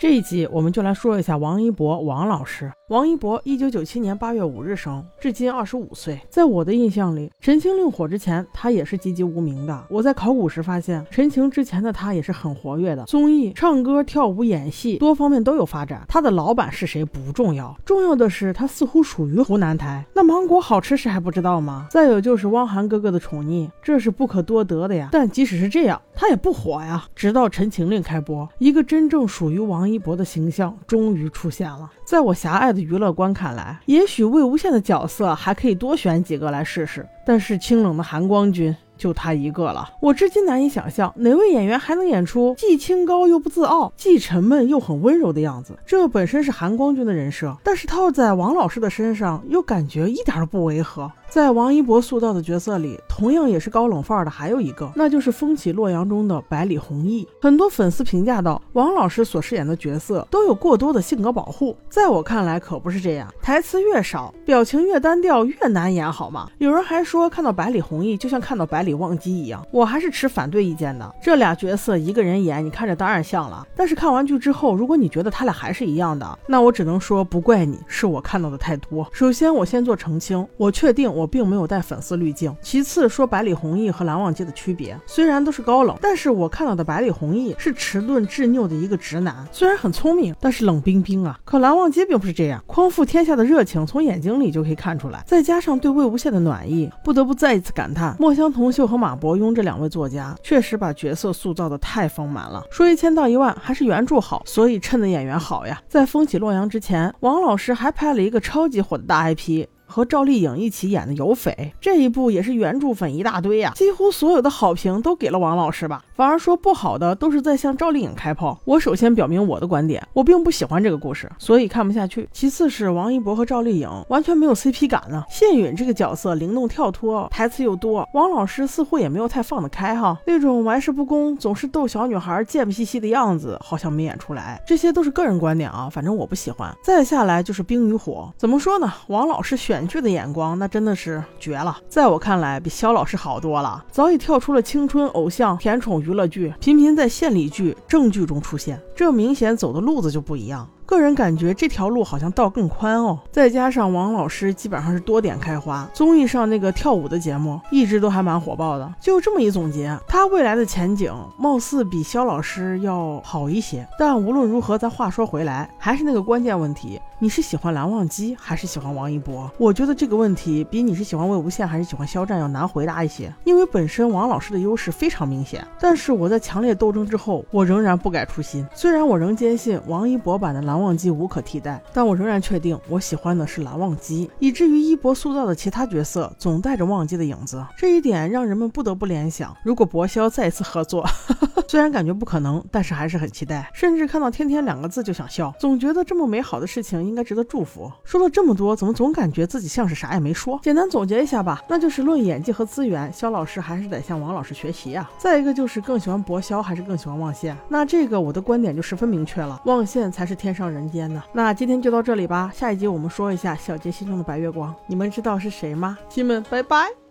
这一集我们就来说一下王一博王老师。王一博，一九九七年八月五日生，至今二十五岁。在我的印象里，《陈情令》火之前，他也是籍籍无名的。我在考古时发现，《陈情》之前的他也是很活跃的，综艺、唱歌、跳舞、演戏，多方面都有发展。他的老板是谁不重要，重要的是他似乎属于湖南台。那芒果好吃谁还不知道吗？再有就是汪涵哥哥的宠溺，这是不可多得的呀。但即使是这样，他也不火呀。直到《陈情令》开播，一个真正属于王一博的形象终于出现了。在我狭隘的娱乐观看来，也许魏无羡的角色还可以多选几个来试试，但是清冷的韩光君就他一个了。我至今难以想象哪位演员还能演出既清高又不自傲，既沉闷又很温柔的样子。这本身是韩光君的人设，但是套在王老师的身上又感觉一点都不违和。在王一博塑造的角色里，同样也是高冷范儿的，还有一个，那就是《风起洛阳》中的百里弘毅。很多粉丝评价道，王老师所饰演的角色都有过多的性格保护。在我看来，可不是这样，台词越少，表情越单调，越难演，好吗？有人还说，看到百里弘毅就像看到百里望机一样，我还是持反对意见的。这俩角色一个人演，你看着当然像了。但是看完剧之后，如果你觉得他俩还是一样的，那我只能说不怪你，是我看到的太多。首先，我先做澄清，我确定。我并没有带粉丝滤镜。其次说百里弘毅和蓝忘机的区别，虽然都是高冷，但是我看到的百里弘毅是迟钝执拗的一个直男，虽然很聪明，但是冷冰冰啊。可蓝忘机并不是这样，匡复天下的热情从眼睛里就可以看出来，再加上对魏无羡的暖意，不得不再一次感叹，墨香铜臭和马伯庸这两位作家确实把角色塑造的太丰满了。说一千道一万，还是原著好，所以衬的演员好呀。在风起洛阳之前，王老师还拍了一个超级火的大 IP。和赵丽颖一起演的《有匪》这一部也是原著粉一大堆呀，几乎所有的好评都给了王老师吧，反而说不好的都是在向赵丽颖开炮。我首先表明我的观点，我并不喜欢这个故事，所以看不下去。其次是王一博和赵丽颖完全没有 CP 感呢。谢允这个角色灵动跳脱，台词又多，王老师似乎也没有太放得开哈，那种玩世不恭、总是逗小女孩贱不兮兮的样子好像没演出来。这些都是个人观点啊，反正我不喜欢。再下来就是冰与火，怎么说呢？王老师选。剧的眼光那真的是绝了，在我看来比肖老师好多了，早已跳出了青春偶像甜宠娱乐剧，频频在献礼剧正剧中出现，这明显走的路子就不一样。个人感觉这条路好像道更宽哦，再加上王老师基本上是多点开花，综艺上那个跳舞的节目一直都还蛮火爆的。就这么一总结，他未来的前景貌似比肖老师要好一些。但无论如何，咱话说回来，还是那个关键问题：你是喜欢蓝忘机还是喜欢王一博？我觉得这个问题比你是喜欢魏无羡还是喜欢肖战要难回答一些，因为本身王老师的优势非常明显。但是我在强烈斗争之后，我仍然不改初心。虽然我仍坚信王一博版的蓝。忘机无可替代，但我仍然确定我喜欢的是蓝忘机，以至于一博塑造的其他角色总带着忘机的影子，这一点让人们不得不联想，如果博肖再次合作，虽然感觉不可能，但是还是很期待，甚至看到“天天”两个字就想笑，总觉得这么美好的事情应该值得祝福。说了这么多，怎么总感觉自己像是啥也没说？简单总结一下吧，那就是论演技和资源，肖老师还是得向王老师学习啊。再一个就是更喜欢博肖还是更喜欢望羡？那这个我的观点就十分明确了，望羡才是天上。人间呢？那今天就到这里吧。下一集我们说一下小杰心中的白月光，你们知道是谁吗？亲们，拜拜。